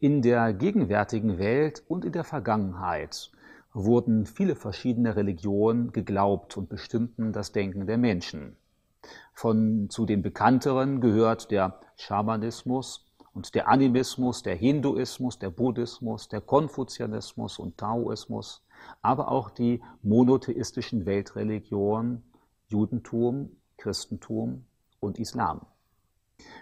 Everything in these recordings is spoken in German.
In der gegenwärtigen Welt und in der Vergangenheit wurden viele verschiedene Religionen geglaubt und bestimmten das Denken der Menschen. Von zu den bekannteren gehört der Schamanismus und der Animismus, der Hinduismus, der Buddhismus, der Konfuzianismus und Taoismus, aber auch die monotheistischen Weltreligionen Judentum, Christentum und Islam.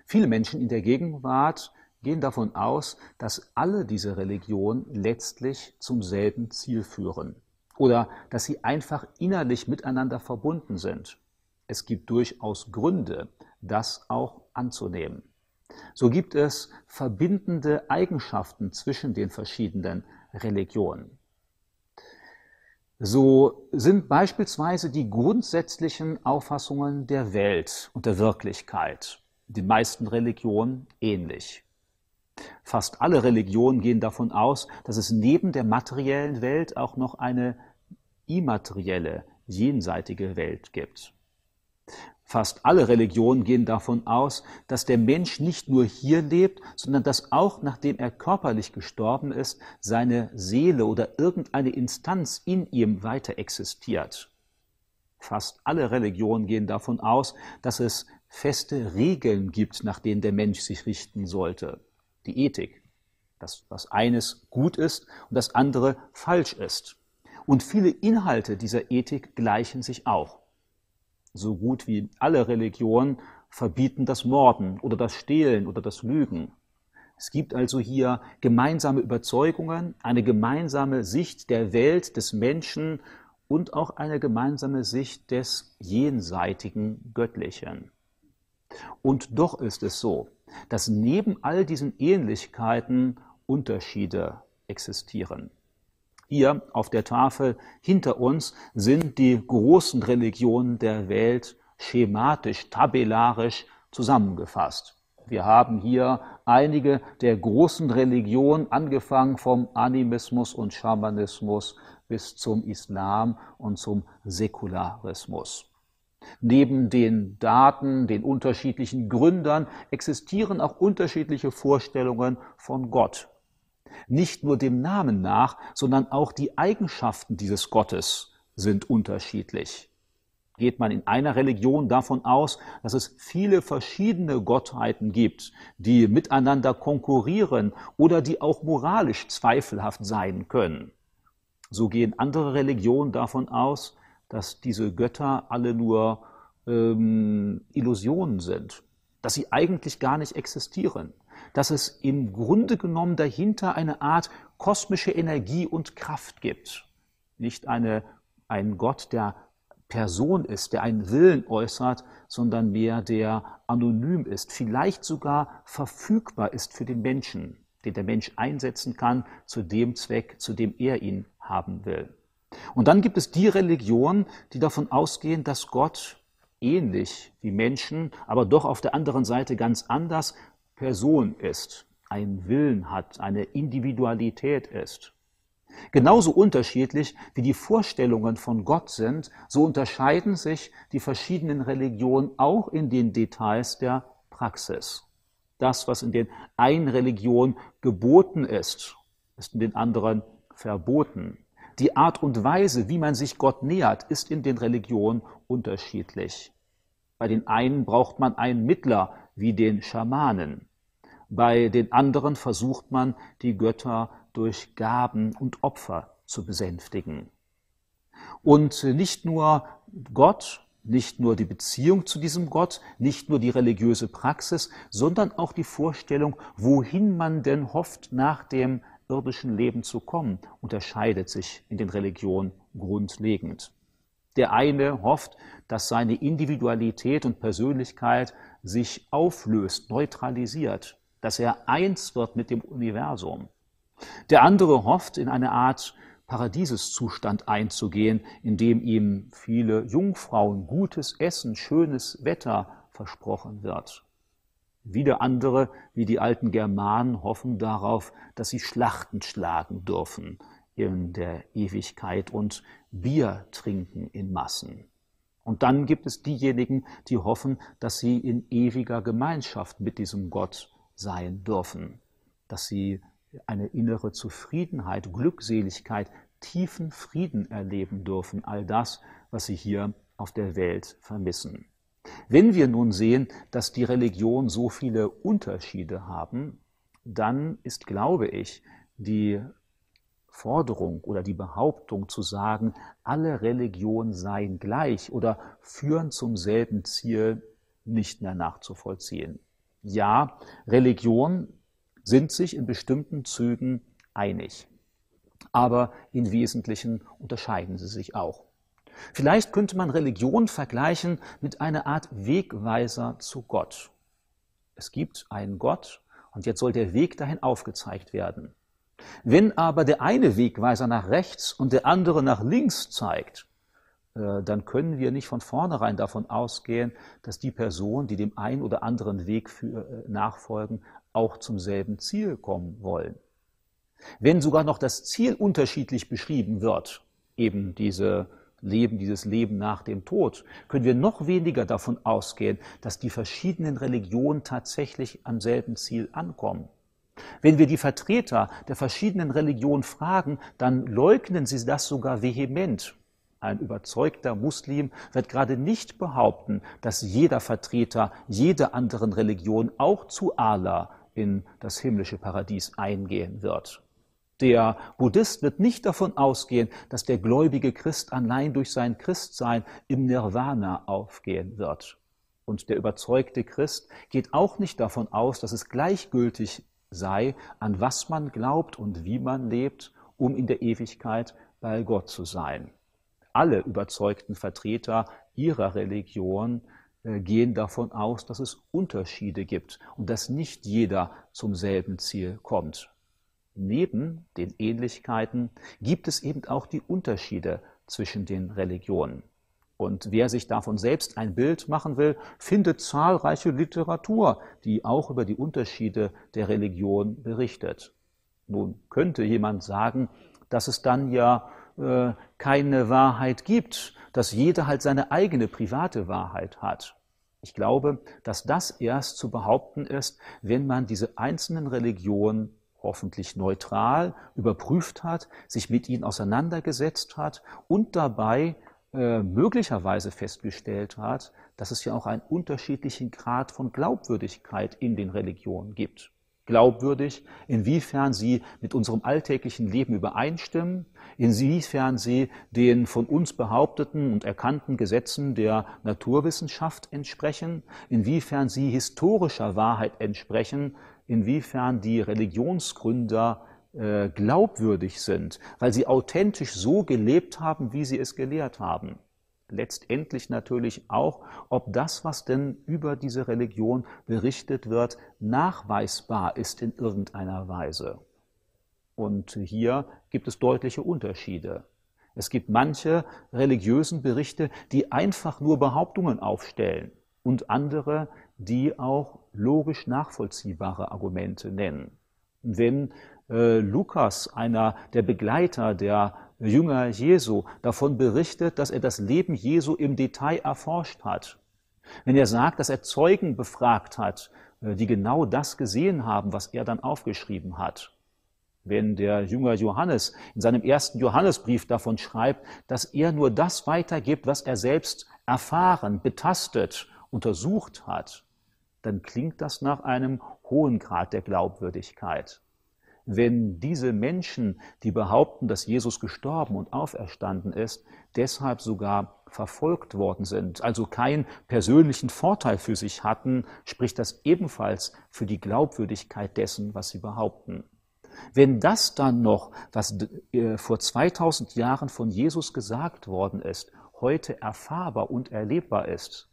Viele Menschen in der Gegenwart gehen davon aus, dass alle diese Religionen letztlich zum selben Ziel führen oder dass sie einfach innerlich miteinander verbunden sind. Es gibt durchaus Gründe, das auch anzunehmen. So gibt es verbindende Eigenschaften zwischen den verschiedenen Religionen. So sind beispielsweise die grundsätzlichen Auffassungen der Welt und der Wirklichkeit den meisten Religionen ähnlich. Fast alle Religionen gehen davon aus, dass es neben der materiellen Welt auch noch eine immaterielle, jenseitige Welt gibt. Fast alle Religionen gehen davon aus, dass der Mensch nicht nur hier lebt, sondern dass auch nachdem er körperlich gestorben ist, seine Seele oder irgendeine Instanz in ihm weiter existiert. Fast alle Religionen gehen davon aus, dass es feste Regeln gibt, nach denen der Mensch sich richten sollte die Ethik, das, was eines gut ist und das andere falsch ist. Und viele Inhalte dieser Ethik gleichen sich auch. So gut wie alle Religionen verbieten das Morden oder das Stehlen oder das Lügen. Es gibt also hier gemeinsame Überzeugungen, eine gemeinsame Sicht der Welt, des Menschen und auch eine gemeinsame Sicht des jenseitigen Göttlichen. Und doch ist es so, dass neben all diesen Ähnlichkeiten Unterschiede existieren. Hier auf der Tafel hinter uns sind die großen Religionen der Welt schematisch, tabellarisch zusammengefasst. Wir haben hier einige der großen Religionen, angefangen vom Animismus und Schamanismus bis zum Islam und zum Säkularismus. Neben den Daten, den unterschiedlichen Gründern existieren auch unterschiedliche Vorstellungen von Gott. Nicht nur dem Namen nach, sondern auch die Eigenschaften dieses Gottes sind unterschiedlich. Geht man in einer Religion davon aus, dass es viele verschiedene Gottheiten gibt, die miteinander konkurrieren oder die auch moralisch zweifelhaft sein können. So gehen andere Religionen davon aus, dass diese Götter alle nur ähm, Illusionen sind, dass sie eigentlich gar nicht existieren, dass es im Grunde genommen dahinter eine Art kosmische Energie und Kraft gibt. Nicht eine, ein Gott, der Person ist, der einen Willen äußert, sondern mehr der anonym ist, vielleicht sogar verfügbar ist für den Menschen, den der Mensch einsetzen kann zu dem Zweck, zu dem er ihn haben will. Und dann gibt es die Religionen, die davon ausgehen, dass Gott ähnlich wie Menschen, aber doch auf der anderen Seite ganz anders Person ist, einen Willen hat, eine Individualität ist. Genauso unterschiedlich wie die Vorstellungen von Gott sind, so unterscheiden sich die verschiedenen Religionen auch in den Details der Praxis. Das, was in den einen Religionen geboten ist, ist in den anderen verboten. Die Art und Weise, wie man sich Gott nähert, ist in den Religionen unterschiedlich. Bei den einen braucht man einen Mittler wie den Schamanen. Bei den anderen versucht man, die Götter durch Gaben und Opfer zu besänftigen. Und nicht nur Gott, nicht nur die Beziehung zu diesem Gott, nicht nur die religiöse Praxis, sondern auch die Vorstellung, wohin man denn hofft nach dem irdischen Leben zu kommen, unterscheidet sich in den Religionen grundlegend. Der eine hofft, dass seine Individualität und Persönlichkeit sich auflöst, neutralisiert, dass er eins wird mit dem Universum. Der andere hofft, in eine Art Paradieseszustand einzugehen, in dem ihm viele Jungfrauen, gutes Essen, schönes Wetter versprochen wird. Wieder andere, wie die alten Germanen, hoffen darauf, dass sie Schlachten schlagen dürfen in der Ewigkeit und Bier trinken in Massen. Und dann gibt es diejenigen, die hoffen, dass sie in ewiger Gemeinschaft mit diesem Gott sein dürfen, dass sie eine innere Zufriedenheit, Glückseligkeit, tiefen Frieden erleben dürfen, all das, was sie hier auf der Welt vermissen. Wenn wir nun sehen, dass die Religion so viele Unterschiede haben, dann ist, glaube ich, die Forderung oder die Behauptung zu sagen, alle Religionen seien gleich oder führen zum selben Ziel, nicht mehr nachzuvollziehen. Ja, Religionen sind sich in bestimmten Zügen einig, aber in Wesentlichen unterscheiden sie sich auch. Vielleicht könnte man Religion vergleichen mit einer Art Wegweiser zu Gott. Es gibt einen Gott und jetzt soll der Weg dahin aufgezeigt werden. Wenn aber der eine Wegweiser nach rechts und der andere nach links zeigt, äh, dann können wir nicht von vornherein davon ausgehen, dass die Personen, die dem einen oder anderen Weg für, äh, nachfolgen, auch zum selben Ziel kommen wollen. Wenn sogar noch das Ziel unterschiedlich beschrieben wird, eben diese Leben, dieses Leben nach dem Tod, können wir noch weniger davon ausgehen, dass die verschiedenen Religionen tatsächlich am selben Ziel ankommen. Wenn wir die Vertreter der verschiedenen Religionen fragen, dann leugnen sie das sogar vehement. Ein überzeugter Muslim wird gerade nicht behaupten, dass jeder Vertreter jeder anderen Religion auch zu Allah in das himmlische Paradies eingehen wird. Der Buddhist wird nicht davon ausgehen, dass der gläubige Christ allein durch sein Christsein im Nirvana aufgehen wird. Und der überzeugte Christ geht auch nicht davon aus, dass es gleichgültig sei, an was man glaubt und wie man lebt, um in der Ewigkeit bei Gott zu sein. Alle überzeugten Vertreter ihrer Religion äh, gehen davon aus, dass es Unterschiede gibt und dass nicht jeder zum selben Ziel kommt neben den Ähnlichkeiten gibt es eben auch die Unterschiede zwischen den Religionen. Und wer sich davon selbst ein Bild machen will, findet zahlreiche Literatur, die auch über die Unterschiede der Religion berichtet. Nun könnte jemand sagen, dass es dann ja äh, keine Wahrheit gibt, dass jeder halt seine eigene private Wahrheit hat. Ich glaube, dass das erst zu behaupten ist, wenn man diese einzelnen Religionen hoffentlich neutral überprüft hat, sich mit ihnen auseinandergesetzt hat und dabei äh, möglicherweise festgestellt hat, dass es ja auch einen unterschiedlichen Grad von Glaubwürdigkeit in den Religionen gibt. Glaubwürdig, inwiefern sie mit unserem alltäglichen Leben übereinstimmen, inwiefern sie den von uns behaupteten und erkannten Gesetzen der Naturwissenschaft entsprechen, inwiefern sie historischer Wahrheit entsprechen, inwiefern die Religionsgründer äh, glaubwürdig sind, weil sie authentisch so gelebt haben, wie sie es gelehrt haben. Letztendlich natürlich auch, ob das, was denn über diese Religion berichtet wird, nachweisbar ist in irgendeiner Weise. Und hier gibt es deutliche Unterschiede. Es gibt manche religiösen Berichte, die einfach nur Behauptungen aufstellen und andere, die auch logisch nachvollziehbare Argumente nennen. Wenn äh, Lukas, einer der Begleiter der Jünger Jesu, davon berichtet, dass er das Leben Jesu im Detail erforscht hat, wenn er sagt, dass er Zeugen befragt hat, äh, die genau das gesehen haben, was er dann aufgeschrieben hat, wenn der Jünger Johannes in seinem ersten Johannesbrief davon schreibt, dass er nur das weitergibt, was er selbst erfahren, betastet, untersucht hat, dann klingt das nach einem hohen Grad der Glaubwürdigkeit. Wenn diese Menschen, die behaupten, dass Jesus gestorben und auferstanden ist, deshalb sogar verfolgt worden sind, also keinen persönlichen Vorteil für sich hatten, spricht das ebenfalls für die Glaubwürdigkeit dessen, was sie behaupten. Wenn das dann noch, was äh, vor 2000 Jahren von Jesus gesagt worden ist, heute erfahrbar und erlebbar ist,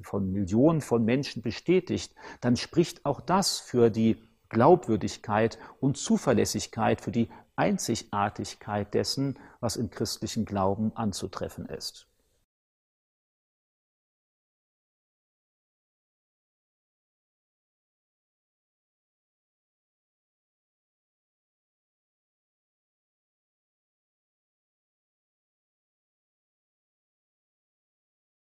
von Millionen von Menschen bestätigt, dann spricht auch das für die Glaubwürdigkeit und Zuverlässigkeit, für die Einzigartigkeit dessen, was im christlichen Glauben anzutreffen ist.